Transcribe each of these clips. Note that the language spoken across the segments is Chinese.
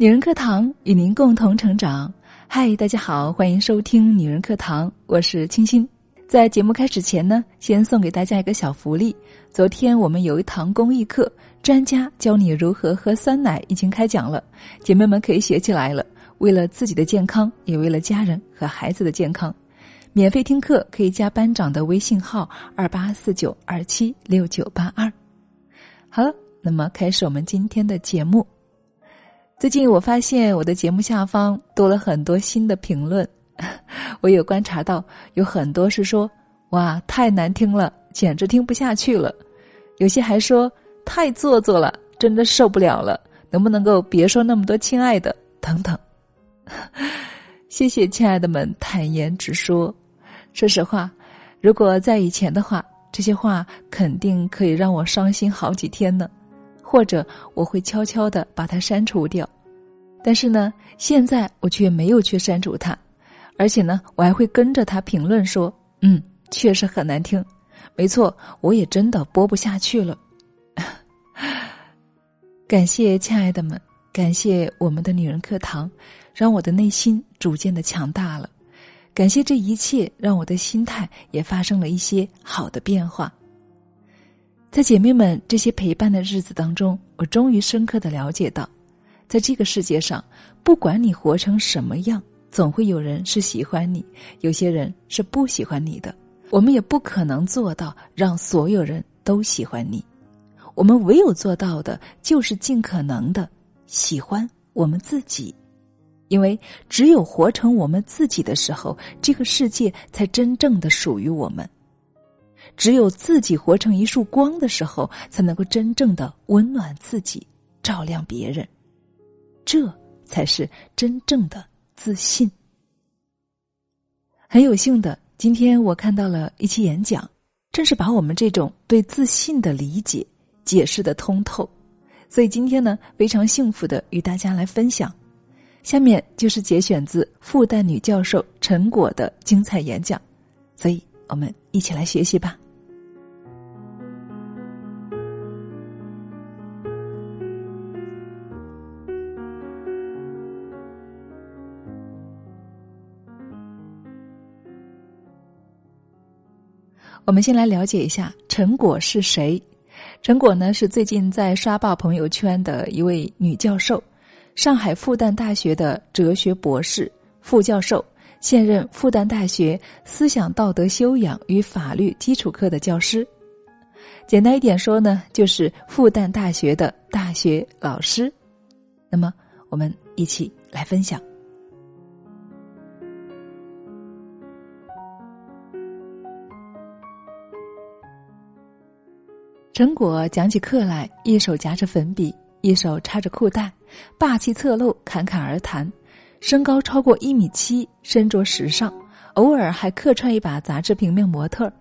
女人课堂与您共同成长。嗨，大家好，欢迎收听女人课堂，我是清新。在节目开始前呢，先送给大家一个小福利。昨天我们有一堂公益课，专家教你如何喝酸奶，已经开讲了，姐妹们可以学起来了。为了自己的健康，也为了家人和孩子的健康，免费听课可以加班长的微信号二八四九二七六九八二。好了，那么开始我们今天的节目。最近我发现我的节目下方多了很多新的评论，我有观察到有很多是说：“哇，太难听了，简直听不下去了。”有些还说：“太做作了，真的受不了了，能不能够别说那么多亲爱的？”等等。谢谢亲爱的们坦言直说。说实话，如果在以前的话，这些话肯定可以让我伤心好几天呢。或者我会悄悄的把它删除掉，但是呢，现在我却没有去删除它，而且呢，我还会跟着他评论说：“嗯，确实很难听，没错，我也真的播不下去了。”感谢亲爱的们，感谢我们的女人课堂，让我的内心逐渐的强大了。感谢这一切，让我的心态也发生了一些好的变化。在姐妹们这些陪伴的日子当中，我终于深刻的了解到，在这个世界上，不管你活成什么样，总会有人是喜欢你，有些人是不喜欢你的。我们也不可能做到让所有人都喜欢你，我们唯有做到的就是尽可能的喜欢我们自己，因为只有活成我们自己的时候，这个世界才真正的属于我们。只有自己活成一束光的时候，才能够真正的温暖自己，照亮别人，这才是真正的自信。很有幸的，今天我看到了一期演讲，正是把我们这种对自信的理解解释的通透，所以今天呢，非常幸福的与大家来分享。下面就是节选自复旦女教授陈果的精彩演讲，所以我们一起来学习吧。我们先来了解一下陈果是谁。陈果呢是最近在刷爆朋友圈的一位女教授，上海复旦大学的哲学博士、副教授，现任复旦大学思想道德修养与法律基础课的教师。简单一点说呢，就是复旦大学的大学老师。那么，我们一起来分享。陈果讲起课来，一手夹着粉笔，一手插着裤带，霸气侧漏，侃侃而谈。身高超过一米七，身着时尚，偶尔还客串一把杂志平面模特儿。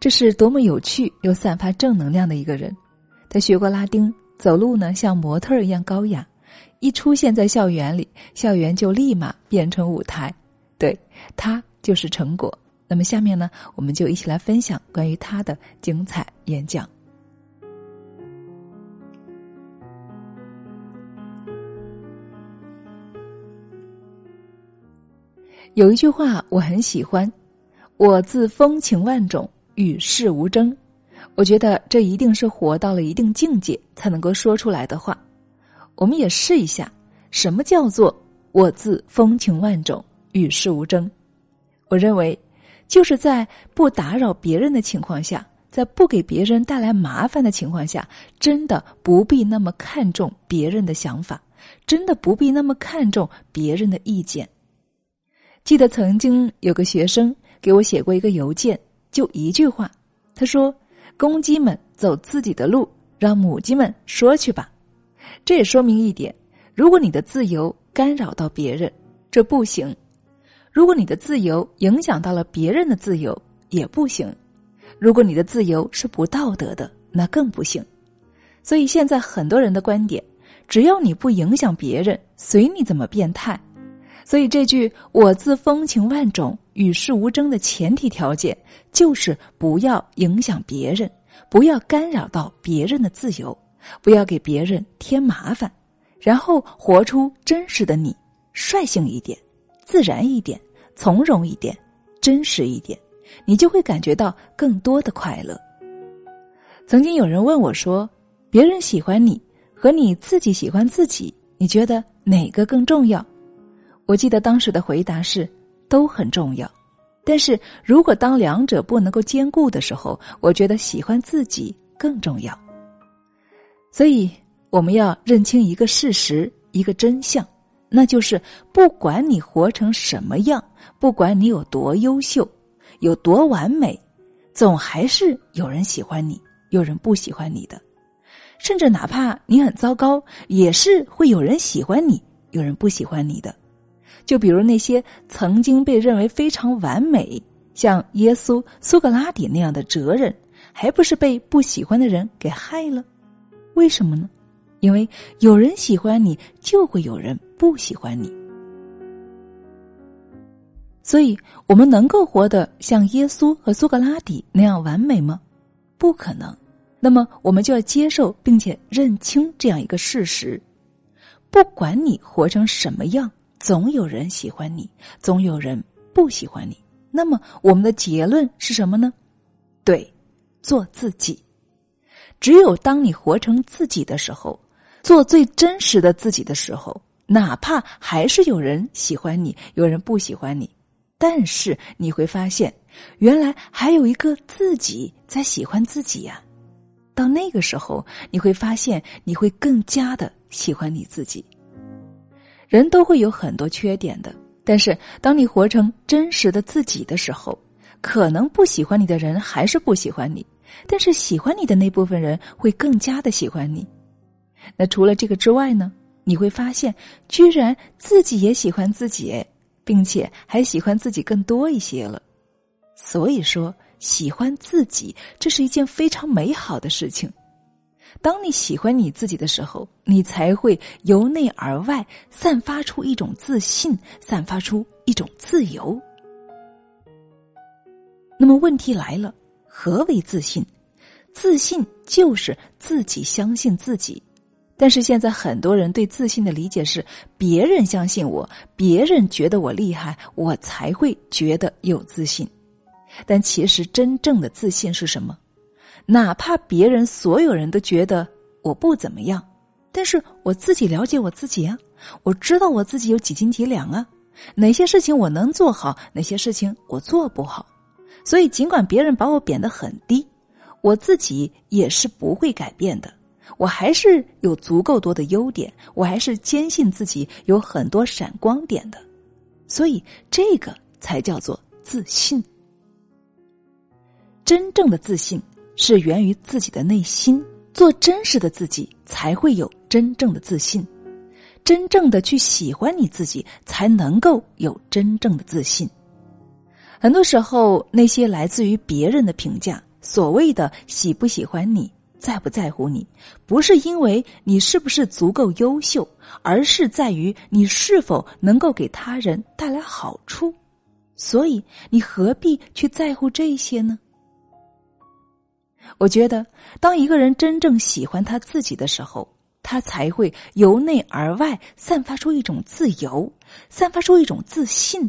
这是多么有趣又散发正能量的一个人。他学过拉丁，走路呢像模特儿一样高雅。一出现在校园里，校园就立马变成舞台。对他就是陈果。那么下面呢，我们就一起来分享关于他的精彩演讲。有一句话我很喜欢：“我自风情万种，与世无争。”我觉得这一定是活到了一定境界才能够说出来的话。我们也试一下，什么叫做“我自风情万种，与世无争”？我认为，就是在不打扰别人的情况下，在不给别人带来麻烦的情况下，真的不必那么看重别人的想法，真的不必那么看重别人的意见。记得曾经有个学生给我写过一个邮件，就一句话，他说：“公鸡们走自己的路，让母鸡们说去吧。”这也说明一点：如果你的自由干扰到别人，这不行；如果你的自由影响到了别人的自由，也不行；如果你的自由是不道德的，那更不行。所以现在很多人的观点，只要你不影响别人，随你怎么变态。所以这句“我自风情万种，与世无争”的前提条件，就是不要影响别人，不要干扰到别人的自由，不要给别人添麻烦，然后活出真实的你，率性一点，自然一点，从容一点，真实一点，你就会感觉到更多的快乐。曾经有人问我说：“别人喜欢你和你自己喜欢自己，你觉得哪个更重要？”我记得当时的回答是：都很重要。但是如果当两者不能够兼顾的时候，我觉得喜欢自己更重要。所以我们要认清一个事实，一个真相，那就是不管你活成什么样，不管你有多优秀，有多完美，总还是有人喜欢你。有人不喜欢你的，甚至哪怕你很糟糕，也是会有人喜欢你，有人不喜欢你的。就比如那些曾经被认为非常完美，像耶稣、苏格拉底那样的哲人，还不是被不喜欢的人给害了？为什么呢？因为有人喜欢你，就会有人不喜欢你。所以，我们能够活得像耶稣和苏格拉底那样完美吗？不可能。那么，我们就要接受并且认清这样一个事实：不管你活成什么样，总有人喜欢你，总有人不喜欢你。那么，我们的结论是什么呢？对，做自己。只有当你活成自己的时候，做最真实的自己的时候，哪怕还是有人喜欢你，有人不喜欢你，但是你会发现，原来还有一个自己在喜欢自己呀。到那个时候，你会发现你会更加的喜欢你自己。人都会有很多缺点的，但是当你活成真实的自己的时候，可能不喜欢你的人还是不喜欢你，但是喜欢你的那部分人会更加的喜欢你。那除了这个之外呢？你会发现，居然自己也喜欢自己，并且还喜欢自己更多一些了。所以说。喜欢自己，这是一件非常美好的事情。当你喜欢你自己的时候，你才会由内而外散发出一种自信，散发出一种自由。那么问题来了，何为自信？自信就是自己相信自己。但是现在很多人对自信的理解是：别人相信我，别人觉得我厉害，我才会觉得有自信。但其实真正的自信是什么？哪怕别人所有人都觉得我不怎么样，但是我自己了解我自己啊，我知道我自己有几斤几两啊，哪些事情我能做好，哪些事情我做不好。所以尽管别人把我贬得很低，我自己也是不会改变的。我还是有足够多的优点，我还是坚信自己有很多闪光点的。所以这个才叫做自信。真正的自信是源于自己的内心，做真实的自己才会有真正的自信。真正的去喜欢你自己，才能够有真正的自信。很多时候，那些来自于别人的评价，所谓的喜不喜欢你，在不在乎你，不是因为你是不是足够优秀，而是在于你是否能够给他人带来好处。所以，你何必去在乎这些呢？我觉得，当一个人真正喜欢他自己的时候，他才会由内而外散发出一种自由，散发出一种自信。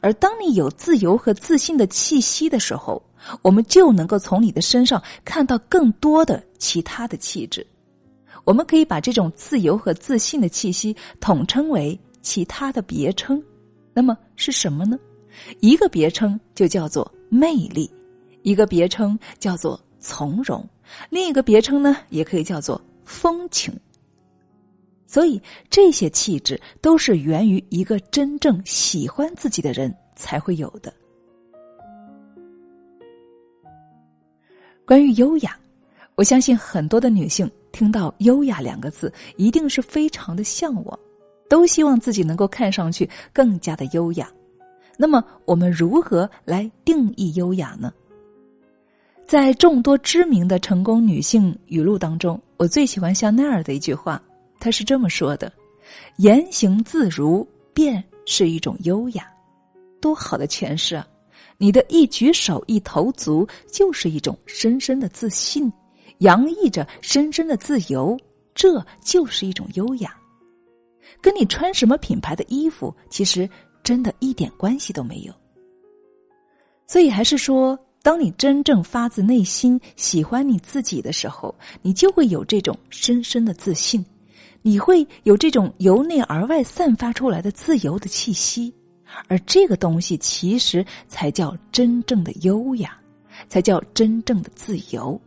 而当你有自由和自信的气息的时候，我们就能够从你的身上看到更多的其他的气质。我们可以把这种自由和自信的气息统称为其他的别称。那么是什么呢？一个别称就叫做魅力，一个别称叫做。从容，另一个别称呢，也可以叫做风情。所以这些气质都是源于一个真正喜欢自己的人才会有的。关于优雅，我相信很多的女性听到“优雅”两个字，一定是非常的向往，都希望自己能够看上去更加的优雅。那么，我们如何来定义优雅呢？在众多知名的成功女性语录当中，我最喜欢香奈儿的一句话，她是这么说的：“言行自如便是一种优雅。”多好的诠释啊！你的一举手一投足就是一种深深的自信，洋溢着深深的自由，这就是一种优雅。跟你穿什么品牌的衣服，其实真的一点关系都没有。所以，还是说，当你真正发自内心喜欢你自己的时候，你就会有这种深深的自信，你会有这种由内而外散发出来的自由的气息，而这个东西其实才叫真正的优雅，才叫真正的自由。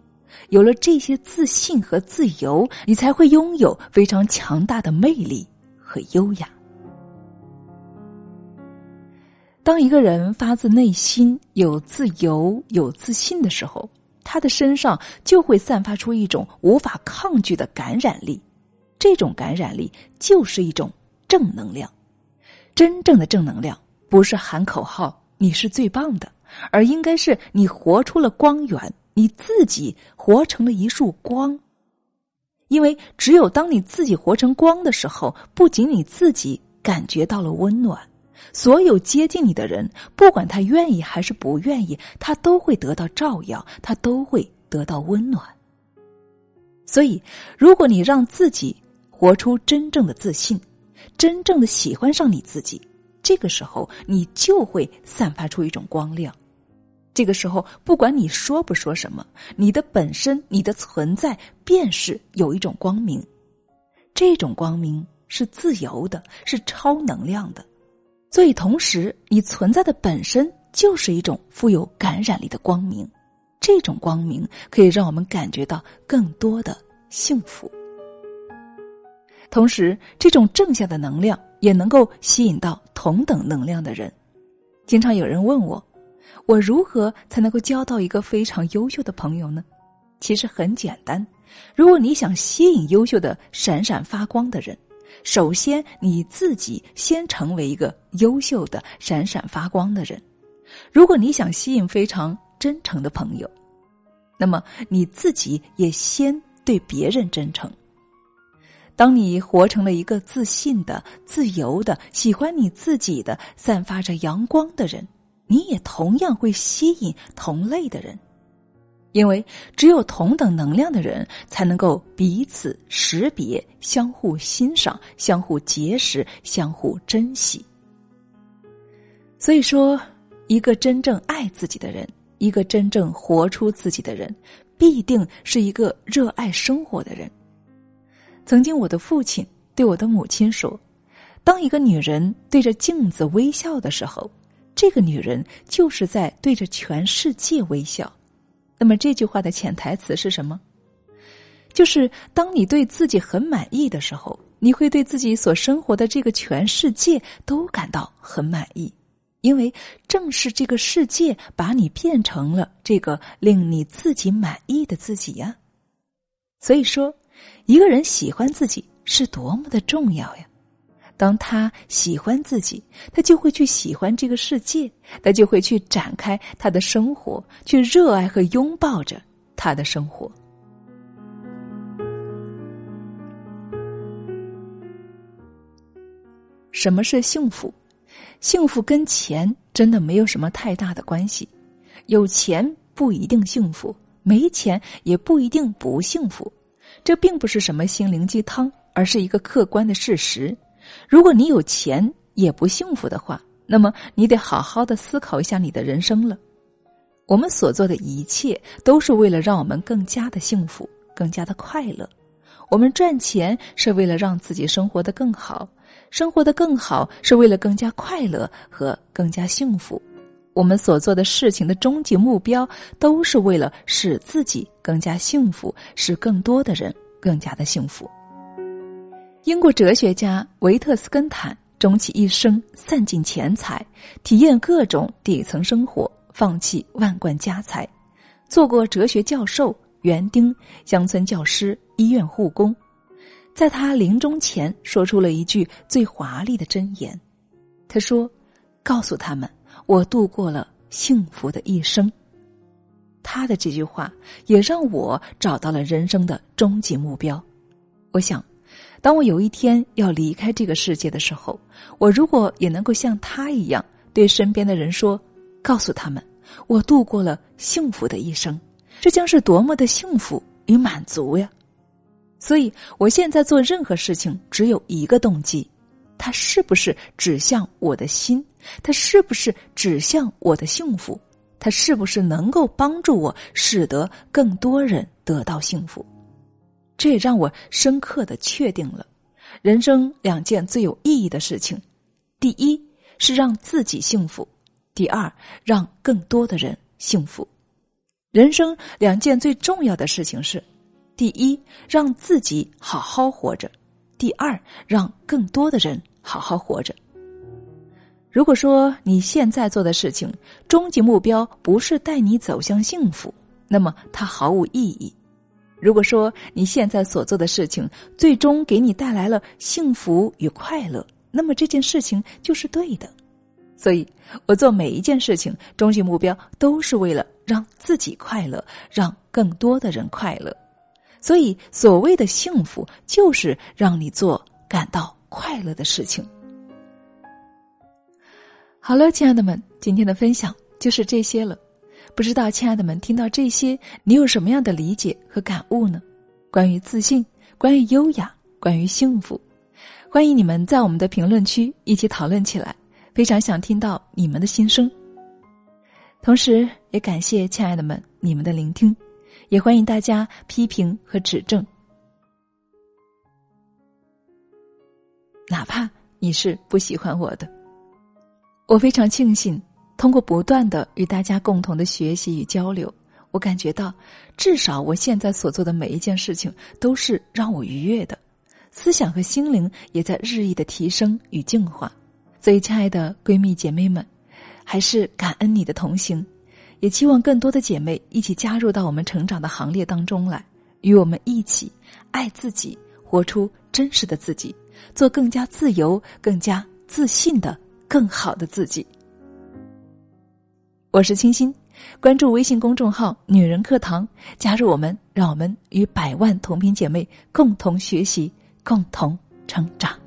有了这些自信和自由，你才会拥有非常强大的魅力和优雅。当一个人发自内心有自由、有自信的时候，他的身上就会散发出一种无法抗拒的感染力。这种感染力就是一种正能量。真正的正能量不是喊口号“你是最棒的”，而应该是你活出了光源。你自己活成了一束光，因为只有当你自己活成光的时候，不仅你自己感觉到了温暖，所有接近你的人，不管他愿意还是不愿意，他都会得到照耀，他都会得到温暖。所以，如果你让自己活出真正的自信，真正的喜欢上你自己，这个时候你就会散发出一种光亮。这个时候，不管你说不说什么，你的本身、你的存在便是有一种光明。这种光明是自由的，是超能量的。所以，同时你存在的本身就是一种富有感染力的光明。这种光明可以让我们感觉到更多的幸福。同时，这种正向的能量也能够吸引到同等能量的人。经常有人问我。我如何才能够交到一个非常优秀的朋友呢？其实很简单，如果你想吸引优秀的、闪闪发光的人，首先你自己先成为一个优秀的、闪闪发光的人。如果你想吸引非常真诚的朋友，那么你自己也先对别人真诚。当你活成了一个自信的、自由的、喜欢你自己的、散发着阳光的人。你也同样会吸引同类的人，因为只有同等能量的人才能够彼此识别、相互欣赏、相互结识、相互珍惜。所以说，一个真正爱自己的人，一个真正活出自己的人，必定是一个热爱生活的人。曾经，我的父亲对我的母亲说：“当一个女人对着镜子微笑的时候。”这个女人就是在对着全世界微笑，那么这句话的潜台词是什么？就是当你对自己很满意的时候，你会对自己所生活的这个全世界都感到很满意，因为正是这个世界把你变成了这个令你自己满意的自己呀。所以说，一个人喜欢自己是多么的重要呀。当他喜欢自己，他就会去喜欢这个世界，他就会去展开他的生活，去热爱和拥抱着他的生活。什么是幸福？幸福跟钱真的没有什么太大的关系。有钱不一定幸福，没钱也不一定不幸福。这并不是什么心灵鸡汤，而是一个客观的事实。如果你有钱也不幸福的话，那么你得好好的思考一下你的人生了。我们所做的一切都是为了让我们更加的幸福，更加的快乐。我们赚钱是为了让自己生活的更好，生活的更好是为了更加快乐和更加幸福。我们所做的事情的终极目标都是为了使自己更加幸福，使更多的人更加的幸福。英国哲学家维特斯根坦终其一生散尽钱财，体验各种底层生活，放弃万贯家财，做过哲学教授、园丁、乡村教师、医院护工。在他临终前，说出了一句最华丽的箴言：“他说，告诉他们，我度过了幸福的一生。”他的这句话也让我找到了人生的终极目标。我想。当我有一天要离开这个世界的时候，我如果也能够像他一样对身边的人说，告诉他们我度过了幸福的一生，这将是多么的幸福与满足呀！所以，我现在做任何事情只有一个动机，它是不是指向我的心？它是不是指向我的幸福？它是不是能够帮助我，使得更多人得到幸福？这也让我深刻的确定了，人生两件最有意义的事情：第一是让自己幸福；第二，让更多的人幸福。人生两件最重要的事情是：第一，让自己好好活着；第二，让更多的人好好活着。如果说你现在做的事情终极目标不是带你走向幸福，那么它毫无意义。如果说你现在所做的事情最终给你带来了幸福与快乐，那么这件事情就是对的。所以，我做每一件事情，终极目标都是为了让自己快乐，让更多的人快乐。所以，所谓的幸福，就是让你做感到快乐的事情。好了，亲爱的们，今天的分享就是这些了。不知道，亲爱的们，听到这些，你有什么样的理解和感悟呢？关于自信，关于优雅，关于幸福，欢迎你们在我们的评论区一起讨论起来。非常想听到你们的心声。同时，也感谢亲爱的们你们的聆听，也欢迎大家批评和指正，哪怕你是不喜欢我的。我非常庆幸。通过不断的与大家共同的学习与交流，我感觉到，至少我现在所做的每一件事情都是让我愉悦的，思想和心灵也在日益的提升与净化。所以，亲爱的闺蜜姐妹们，还是感恩你的同行，也期望更多的姐妹一起加入到我们成长的行列当中来，与我们一起爱自己，活出真实的自己，做更加自由、更加自信的更好的自己。我是清新，关注微信公众号“女人课堂”，加入我们，让我们与百万同频姐妹共同学习，共同成长。